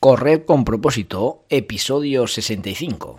Correr con propósito, episodio 65.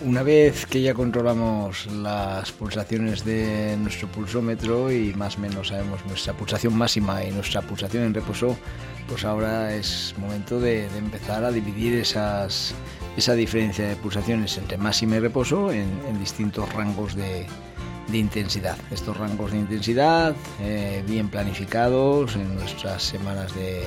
Una vez que ya controlamos las pulsaciones de nuestro pulsómetro y más o menos sabemos nuestra pulsación máxima y nuestra pulsación en reposo, pues ahora es momento de, empezar a dividir esas, esa diferencia de pulsaciones entre máxima y reposo en, distintos rangos de, intensidad. Estos rangos de intensidad eh, bien planificados en nuestras semanas de,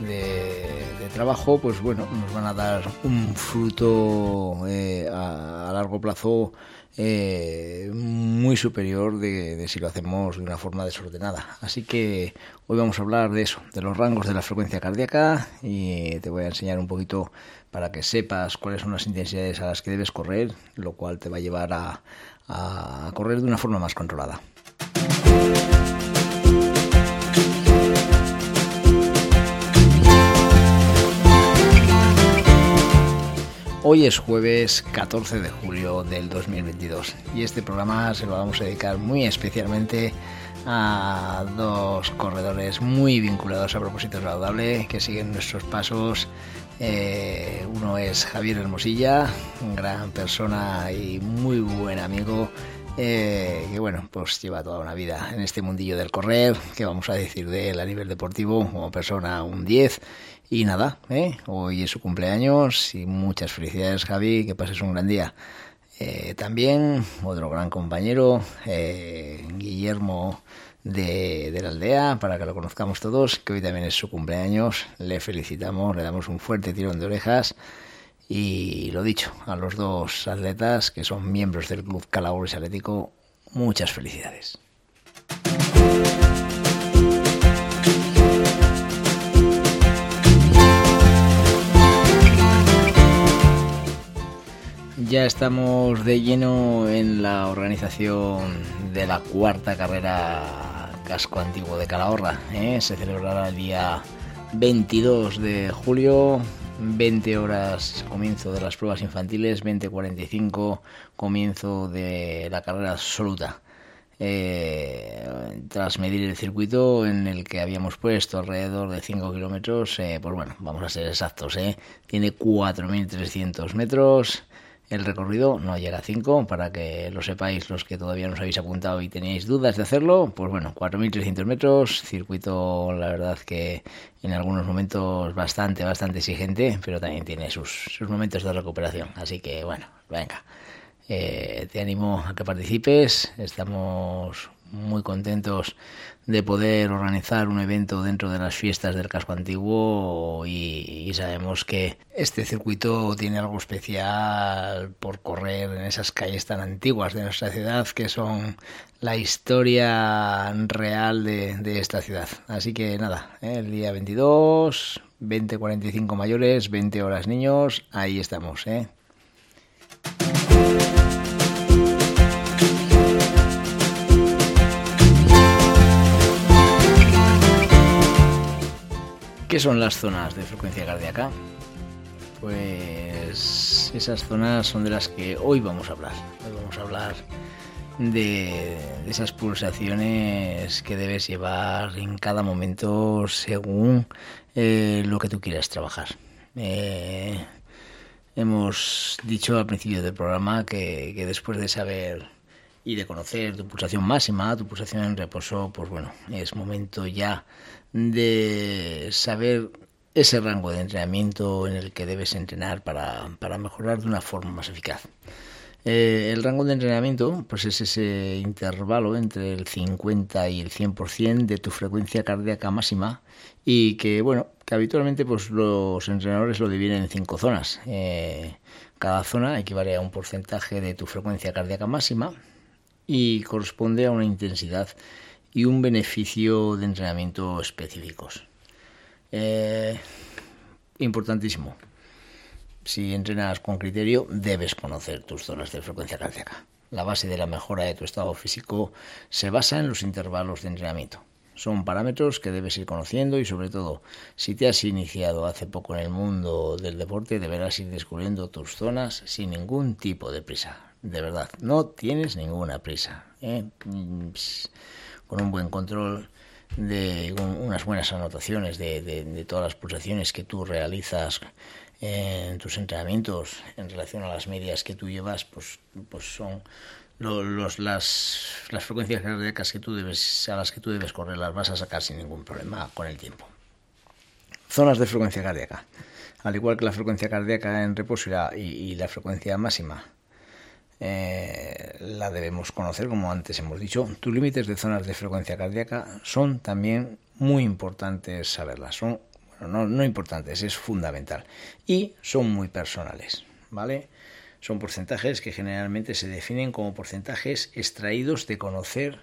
de, trabajo, pues bueno, nos van a dar un fruto eh, a, largo plazo eh, muy superior de, si lo hacemos de una forma desordenada. Así que hoy vamos a hablar de eso, de los rangos de la frecuencia cardíaca y te voy a enseñar un poquito para que sepas cuáles son las intensidades a las que debes correr, lo cual te va a llevar a correr de una forma más controlada. Hoy es jueves 14 de julio del 2022 y este programa se lo vamos a dedicar muy especialmente a dos corredores muy vinculados a propósito saludable que siguen nuestros pasos. Eh, uno es Javier Hermosilla, gran persona y muy buen amigo. Eh, que bueno, pues lleva toda una vida en este mundillo del correr, que vamos a decir de él a nivel deportivo, como persona un 10, y nada, ¿eh? hoy es su cumpleaños y muchas felicidades Javi, que pases un gran día. Eh, también otro gran compañero, eh, Guillermo de, de, la aldea, para que lo conozcamos todos, que hoy también es su cumpleaños. Le felicitamos, le damos un fuerte tirón de orejas. Y lo dicho, a los dos atletas que son miembros del Club Calabores Atlético, muchas felicidades. Ya estamos de lleno en la organización de la cuarta carrera casco antiguo de Calahorra. ¿eh? Se celebrará el día 22 de julio, 20 horas comienzo de las pruebas infantiles, 20.45 comienzo de la carrera absoluta. Eh, tras medir el circuito en el que habíamos puesto alrededor de 5 kilómetros, eh, pues bueno, vamos a ser exactos, ¿eh? tiene 4.300 metros, el recorrido no llega a 5, para que lo sepáis los que todavía no os habéis apuntado y tenéis dudas de hacerlo, pues bueno, 4.300 metros, circuito la verdad que en algunos momentos bastante, bastante exigente, pero también tiene sus, sus momentos de recuperación, así que bueno, venga, eh, te animo a que participes, estamos muy contentos de poder organizar un evento dentro de las fiestas del casco antiguo y, sabemos que este circuito tiene algo especial por correr en esas calles tan antiguas de nuestra ciudad que son la historia real de, esta ciudad. Así que nada, ¿eh? el día 22, 20.45 mayores, 20 horas niños, ahí estamos. ¿eh? ¿Qué son las zonas de frecuencia cardíaca? Pues esas zonas son de las que hoy vamos a hablar. Hoy vamos a hablar de, esas pulsaciones que debes llevar en cada momento según eh, lo que tú quieras trabajar. Eh, hemos dicho al principio del programa que, que después de saber y de conocer tu pulsación máxima, tu pulsación en reposo, pues bueno, es momento ya de saber ese rango de entrenamiento en el que debes entrenar para, mejorar de una forma más eficaz. Eh, el rango de entrenamiento pues es ese intervalo entre el 50 y el 100% de tu frecuencia cardíaca máxima y que bueno que habitualmente pues los entrenadores lo dividen en cinco zonas eh, Cada zona equivale a un porcentaje de tu frecuencia cardíaca máxima y corresponde a una intensidad y un beneficio de entrenamiento específicos. Eh, importantísimo. Si entrenas con criterio, debes conocer tus zonas de frecuencia cardíaca. La base de la mejora de tu estado físico se basa en los intervalos de entrenamiento. Son parámetros que debes ir conociendo y sobre todo, si te has iniciado hace poco en el mundo del deporte, deberás ir descubriendo tus zonas sin ningún tipo de prisa. De verdad, no tienes ninguna prisa. ¿eh? Con un buen control de unas buenas anotaciones de, de todas las pulsaciones que tú realizas en tus entrenamientos en relación a las medias que tú llevas, pues, pues son los, las, las frecuencias cardíacas que tú debes, a las que tú debes correr, las vas a sacar sin ningún problema con el tiempo. Zonas de frecuencia cardíaca. Al igual que la frecuencia cardíaca en reposo y, la frecuencia máxima, eh, la debemos conocer, como antes hemos dicho. Tus límites de zonas de frecuencia cardíaca son también muy importantes saberlas. Son no, no importantes, es fundamental. Y son muy personales, ¿vale? Son porcentajes que generalmente se definen como porcentajes extraídos de conocer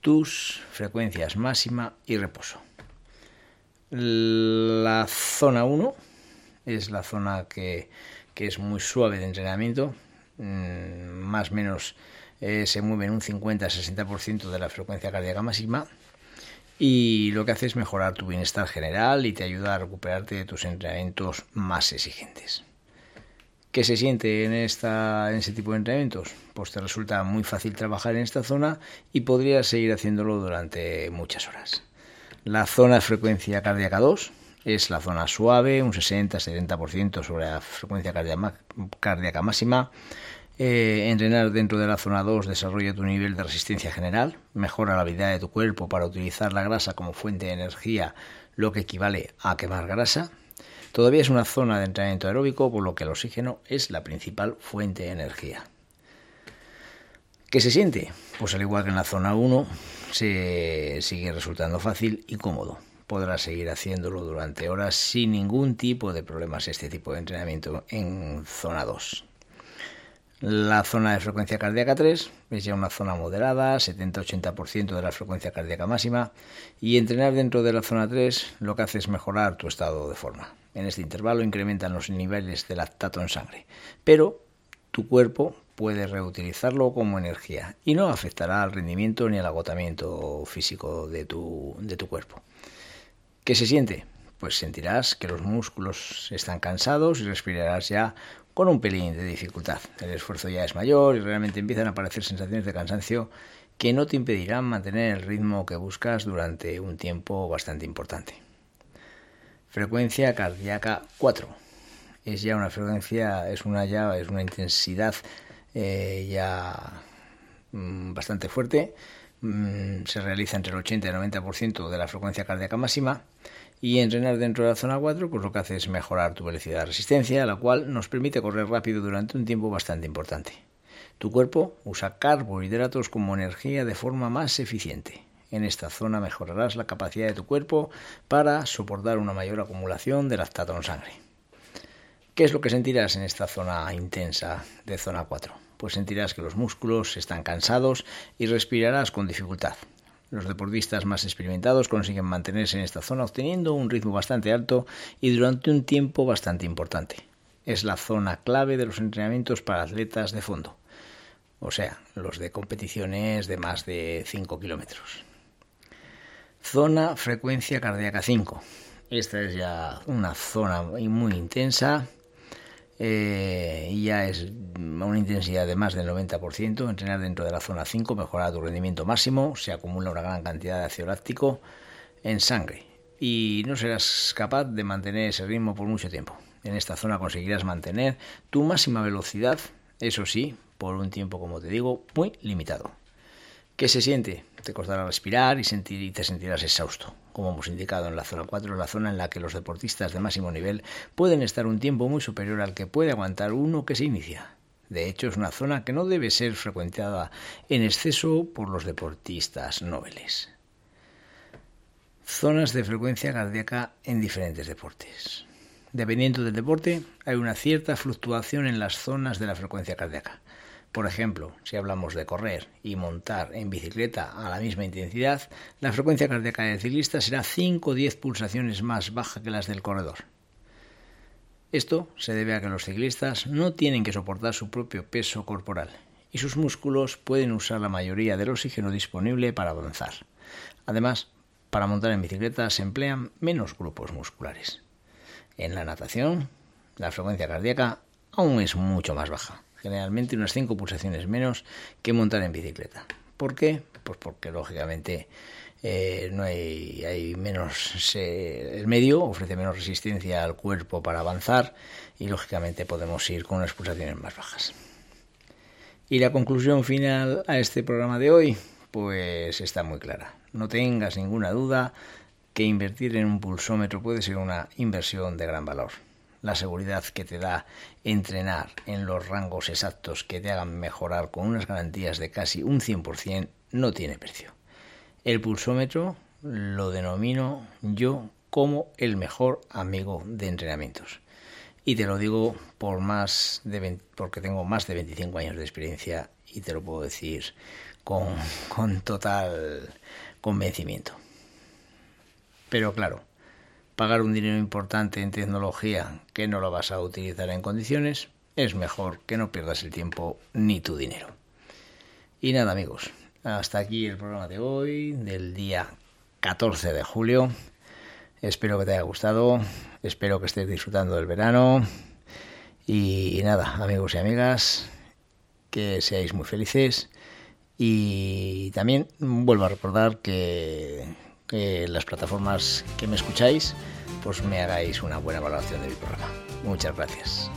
tus frecuencias máxima y reposo. La zona 1 es la zona que, es muy suave de entrenamiento, mm, más o menos eh, se mueve en un 50-60% de la frecuencia cardíaca máxima y lo que hace es mejorar tu bienestar general y te ayuda a recuperarte de tus entrenamientos más exigentes. ¿Qué se siente en, esta, en ese tipo de entrenamientos? Pues te resulta muy fácil trabajar en esta zona y podrías seguir haciéndolo durante muchas horas. La zona frecuencia cardíaca 2 es la zona suave, un 60-70% sobre la frecuencia cardíaca máxima eh, entrenar dentro de la zona 2 desarrolla tu nivel de resistencia general, mejora la habilidad de tu cuerpo para utilizar la grasa como fuente de energía, lo que equivale a quemar grasa. Todavía es una zona de entrenamiento aeróbico, por lo que el oxígeno es la principal fuente de energía. ¿Qué se siente? Pues al igual que en la zona 1, se sigue resultando fácil y cómodo. Podrás seguir haciéndolo durante horas sin ningún tipo de problemas este tipo de entrenamiento en zona 2. La zona de frecuencia cardíaca 3 es ya una zona moderada, 70-80% de la frecuencia cardíaca máxima, y entrenar dentro de la zona 3 lo que hace es mejorar tu estado de forma. En este intervalo incrementan los niveles de lactato en sangre, pero tu cuerpo puede reutilizarlo como energía y no afectará al rendimiento ni al agotamiento físico de tu, de tu cuerpo. ¿Qué se siente? Pues sentirás que los músculos están cansados y respirarás ya con un pelín de dificultad. El esfuerzo ya es mayor y realmente empiezan a aparecer sensaciones de cansancio que no te impedirán mantener el ritmo que buscas durante un tiempo bastante importante. Frecuencia cardíaca 4. Es ya una frecuencia, es una ya, es una intensidad eh, ya mm, bastante fuerte. Mm, se realiza entre el 80 y el 90% de la frecuencia cardíaca máxima y entrenar dentro de la zona 4, pues lo que hace es mejorar tu velocidad de resistencia, la cual nos permite correr rápido durante un tiempo bastante importante. Tu cuerpo usa carbohidratos como energía de forma más eficiente. En esta zona mejorarás la capacidad de tu cuerpo para soportar una mayor acumulación de lactato en sangre. ¿Qué es lo que sentirás en esta zona intensa de zona 4? Pues sentirás que los músculos están cansados y respirarás con dificultad. Los deportistas más experimentados consiguen mantenerse en esta zona obteniendo un ritmo bastante alto y durante un tiempo bastante importante. Es la zona clave de los entrenamientos para atletas de fondo, o sea, los de competiciones de más de 5 kilómetros. Zona frecuencia cardíaca 5. Esta es ya una zona muy intensa eh, ya es una intensidad de más del 90%, entrenar dentro de la zona 5 mejora tu rendimiento máximo, se acumula una gran cantidad de ácido láctico en sangre y no serás capaz de mantener ese ritmo por mucho tiempo. En esta zona conseguirás mantener tu máxima velocidad, eso sí, por un tiempo, como te digo, muy limitado. ¿Qué se siente? Te costará respirar y, sentir, y te sentirás exhausto. Como hemos indicado en la zona 4, la zona en la que los deportistas de máximo nivel pueden estar un tiempo muy superior al que puede aguantar uno que se inicia. De hecho, es una zona que no debe ser frecuentada en exceso por los deportistas nobles. Zonas de frecuencia cardíaca en diferentes deportes. Dependiendo del deporte, hay una cierta fluctuación en las zonas de la frecuencia cardíaca. Por ejemplo, si hablamos de correr y montar en bicicleta a la misma intensidad, la frecuencia cardíaca del ciclista será 5 o 10 pulsaciones más baja que las del corredor. Esto se debe a que los ciclistas no tienen que soportar su propio peso corporal y sus músculos pueden usar la mayoría del oxígeno disponible para avanzar. Además, para montar en bicicleta se emplean menos grupos musculares. En la natación, la frecuencia cardíaca aún es mucho más baja generalmente unas 5 pulsaciones menos que montar en bicicleta. ¿Por qué? Pues porque lógicamente eh, no hay, hay menos el medio ofrece menos resistencia al cuerpo para avanzar y lógicamente podemos ir con unas pulsaciones más bajas. Y la conclusión final a este programa de hoy, pues está muy clara. No tengas ninguna duda que invertir en un pulsómetro puede ser una inversión de gran valor la seguridad que te da entrenar en los rangos exactos que te hagan mejorar con unas garantías de casi un 100% no tiene precio. El pulsómetro lo denomino yo como el mejor amigo de entrenamientos. Y te lo digo por más de porque tengo más de 25 años de experiencia y te lo puedo decir con, con total convencimiento. Pero claro, pagar un dinero importante en tecnología que no lo vas a utilizar en condiciones, es mejor que no pierdas el tiempo ni tu dinero. Y nada amigos, hasta aquí el programa de hoy, del día 14 de julio. Espero que te haya gustado, espero que estés disfrutando del verano. Y nada, amigos y amigas, que seáis muy felices. Y también vuelvo a recordar que las plataformas que me escucháis, pues me hagáis una buena valoración de mi programa. Muchas gracias.